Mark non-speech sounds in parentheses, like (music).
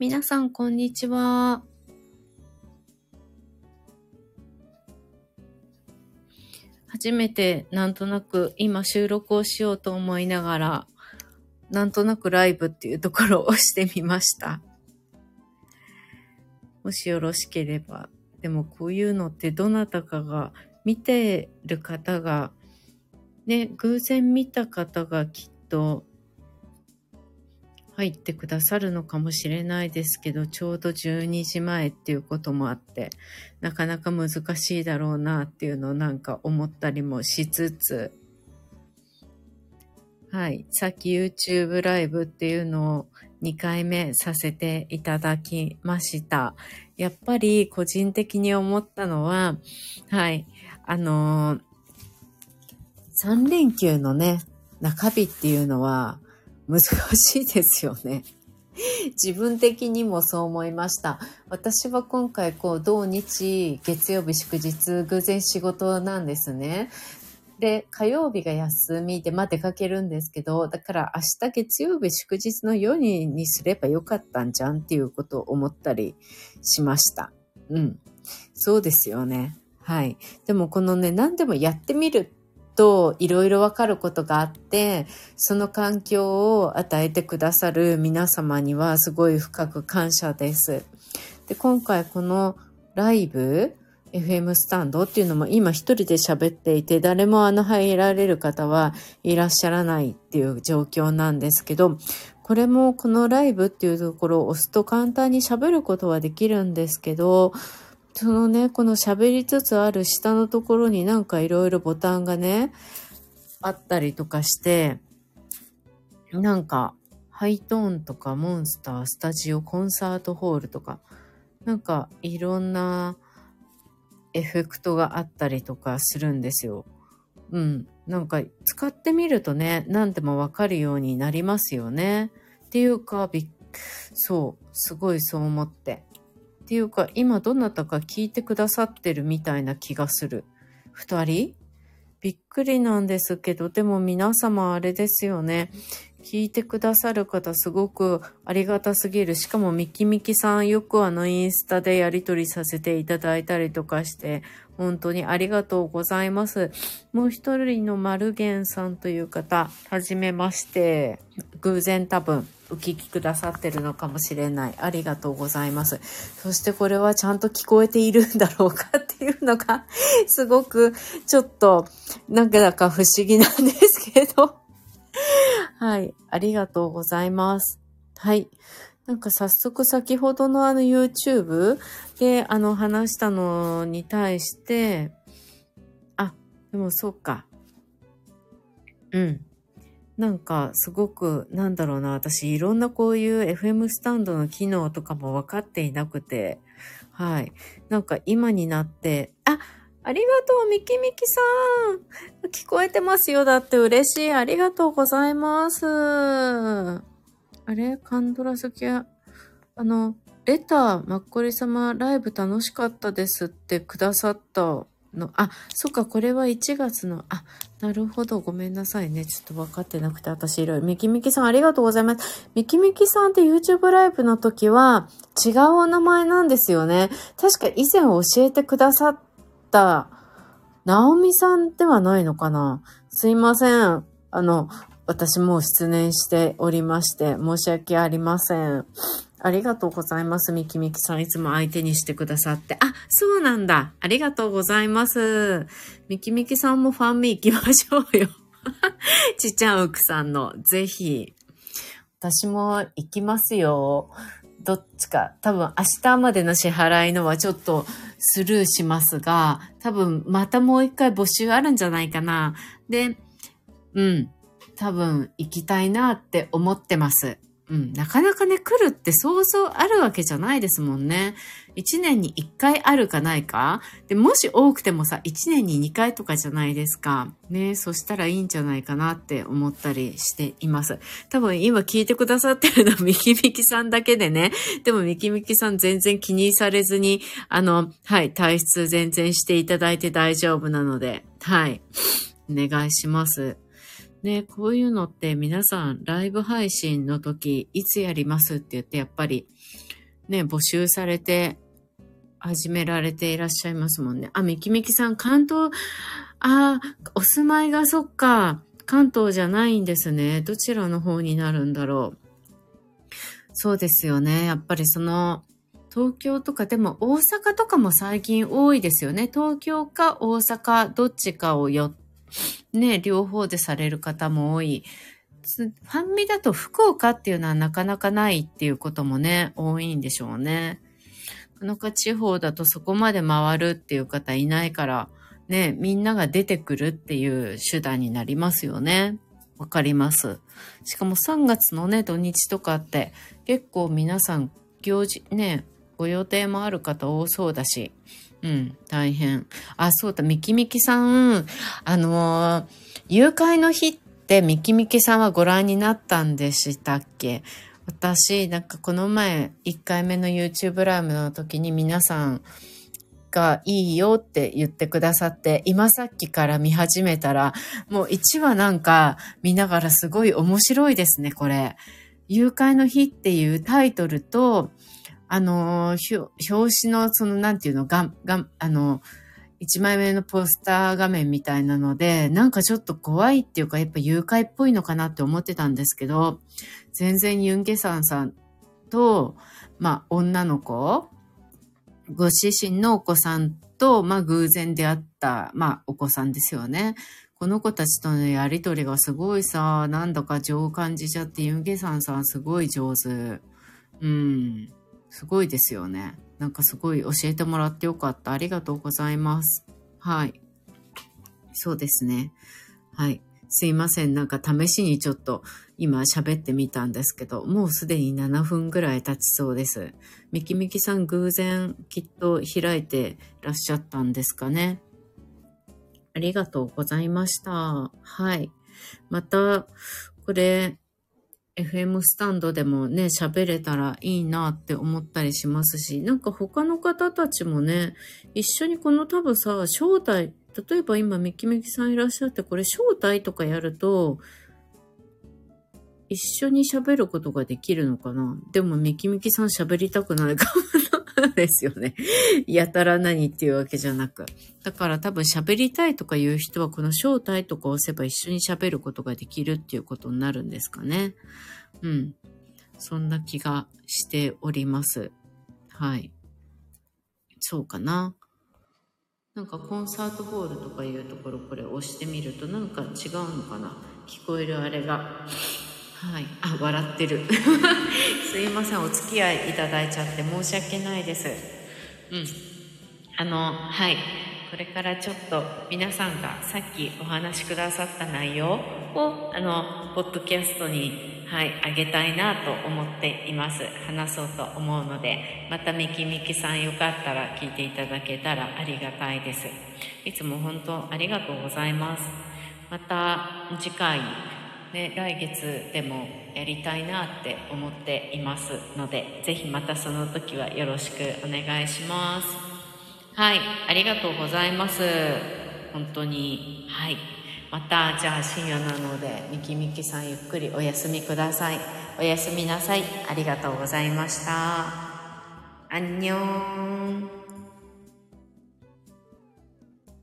皆さん、こんにちは。初めて、なんとなく、今収録をしようと思いながら、なんとなくライブっていうところをしてみました。もしよろしければ。でもこういうのってどなたかが見てる方が、ね、偶然見た方がきっと入ってくださるのかもしれないですけど、ちょうど12時前っていうこともあって、なかなか難しいだろうなっていうのをなんか思ったりもしつつ、はい。さっき YouTube ライブっていうのを2回目させていただきました。やっぱり個人的に思ったのは、はい。あのー、3連休のね、中日っていうのは、難しいですよね。自分的にもそう思いました。私は今回こう、土日、月曜日祝日、偶然仕事なんですね。で、火曜日が休みで、まあ出かけるんですけど、だから明日月曜日祝日の夜ににすればよかったんじゃんっていうことを思ったりしました。うん。そうですよね。はい。でもこのね、何でもやってみるといろいろわかることがあって、その環境を与えてくださる皆様にはすごい深く感謝です。で、今回このライブ、FM スタンドっていうのも今一人で喋っていて、誰もあの入られる方はいらっしゃらないっていう状況なんですけど、これもこのライブっていうところを押すと簡単に喋ることはできるんですけど、そのね、この喋りつつある下のところになんかいろいろボタンがね、あったりとかして、なんか、ハイトーンとかモンスター、スタジオ、コンサートホールとか、なんかいろんなエフェクトがあったりとかするんですよ。うん。なんか使ってみるとね、何でもわかるようになりますよね。っていうか、びっそう、すごいそう思って。っていうか、今どなたか聞いてくださってるみたいな気がする。二人？びっくりなんですけど、でも皆様あれですよね。聞いてくださる方すごくありがたすぎる。しかもミキミキさんよくあのインスタでやりとりさせていただいたりとかして、本当にありがとうございます。もう一人のマルゲンさんという方、はじめまして、偶然多分お聞きくださってるのかもしれない。ありがとうございます。そしてこれはちゃんと聞こえているんだろうかっていうのが、(laughs) すごくちょっと、なんかだか不思議なんですけど。(laughs) はい。ありがとうございます。はい。なんか早速先ほどのあの YouTube であの話したのに対して、あ、でもそうか。うん。なんかすごく、なんだろうな、私いろんなこういう FM スタンドの機能とかも分かっていなくて、はい。なんか今になって、あ、ありがとう、ミキミキさん。聞こえてますよ。だって嬉しい。ありがとうございます。あれカンドラ好き、あの、レター、マッコリ様、ライブ楽しかったですってくださったの、あ、そっか、これは1月の、あ、なるほど、ごめんなさいね。ちょっと分かってなくて、私いろいろ。ミキミキさんありがとうございます。ミキミキさんって YouTube ライブの時は違うお名前なんですよね。確か以前教えてくださった、ナオミさんではないのかなすいません。あの、私もう失念しておりまして、申し訳ありません。ありがとうございます。ミキミキさんいつも相手にしてくださって。あ、そうなんだ。ありがとうございます。ミキミキさんもファンミ行きましょうよ。(laughs) ちっちゃんうくさんの、ぜひ。私も行きますよ。どっちか。多分明日までの支払いのはちょっとスルーしますが、多分またもう一回募集あるんじゃないかな。で、うん。多分行きたいなって思ってます。うん、なかなかね、来るって想像あるわけじゃないですもんね。一年に一回あるかないかで、もし多くてもさ、一年に二回とかじゃないですか。ね、そしたらいいんじゃないかなって思ったりしています。多分今聞いてくださってるのはミキミキさんだけでね。でもミキミキさん全然気にされずに、あの、はい、体質全然していただいて大丈夫なので、はい。お願いします。ね、こういうのって皆さんライブ配信の時いつやりますって言ってやっぱりね、募集されて始められていらっしゃいますもんね。あ、みきみきさん、関東、あ、お住まいがそっか、関東じゃないんですね。どちらの方になるんだろう。そうですよね。やっぱりその、東京とかでも大阪とかも最近多いですよね。東京か大阪どっちかをよ、ね、両方でされる方も多い。ファンミだと福岡っていうのはなかなかないっていうこともね、多いんでしょうね。このか地方だとそこまで回るっていう方いないから、ね、みんなが出てくるっていう手段になりますよね。わかります。しかも3月のね、土日とかって結構皆さん行事、ね、ご予定もある方多そうだし、うん、大変。あ、そうだ、ミキミキさん、あのー、誘拐の日ってミキミキさんはご覧になったんでしたっけ？私、なんかこの前、1回目の YouTube ライブの時に皆さんがいいよって言ってくださって、今さっきから見始めたら、もう1話なんか見ながらすごい面白いですね、これ。誘拐の日っていうタイトルと、あの、表紙のその、なんていうの、が、が、あの、一枚目のポスター画面みたいなので、なんかちょっと怖いっていうか、やっぱ誘拐っぽいのかなって思ってたんですけど、全然ユンゲサンさんと、まあ、女の子、ご自身のお子さんと、まあ、偶然出会った、まあ、お子さんですよね。この子たちとのやりとりがすごいさ、なんだか情を感じちゃって、ユンゲサンさんすごい上手。うん。すごいですよね。なんかすごい教えてもらってよかった。ありがとうございます。はい。そうですね。はい。すいません。なんか試しにちょっと今喋ってみたんですけど、もうすでに7分ぐらい経ちそうです。ミキミキさん偶然きっと開いてらっしゃったんですかね。ありがとうございました。はい。また、これ、FM スタンドでもね、喋れたらいいなって思ったりしますし、なんか他の方たちもね、一緒にこの多分さ、招待、例えば今ミキミキさんいらっしゃって、これ招待とかやると、一緒に喋ることができるのかな。でもミキミキさん喋りたくないかも (laughs) ですよね。やたら何っていうわけじゃなく。だから多分喋りたいとかいう人はこの招待とか押せば一緒に喋ることができるっていうことになるんですかね。うん。そんな気がしております。はい。そうかな。なんかコンサートホールとかいうところこれ押してみるとなんか違うのかな聞こえるあれが。はい。あ、笑ってる。(laughs) すいません。お付き合いいただいちゃって申し訳ないです。うん。あの、はい。これからちょっと皆さんがさっきお話しくださった内容を、あの、ポッドキャストに、はい、あげたいなと思っています。話そうと思うので、またミキミキさんよかったら聞いていただけたらありがたいです。いつも本当ありがとうございます。また次回、ね、来月でもやりたいなって思っていますので、ぜひまたその時はよろしくお願いします。はい、ありがとうございます。本当に。はい。また、じゃあ深夜なので、みきみきさんゆっくりお休みください。おやすみなさい。ありがとうございました。アンニョン。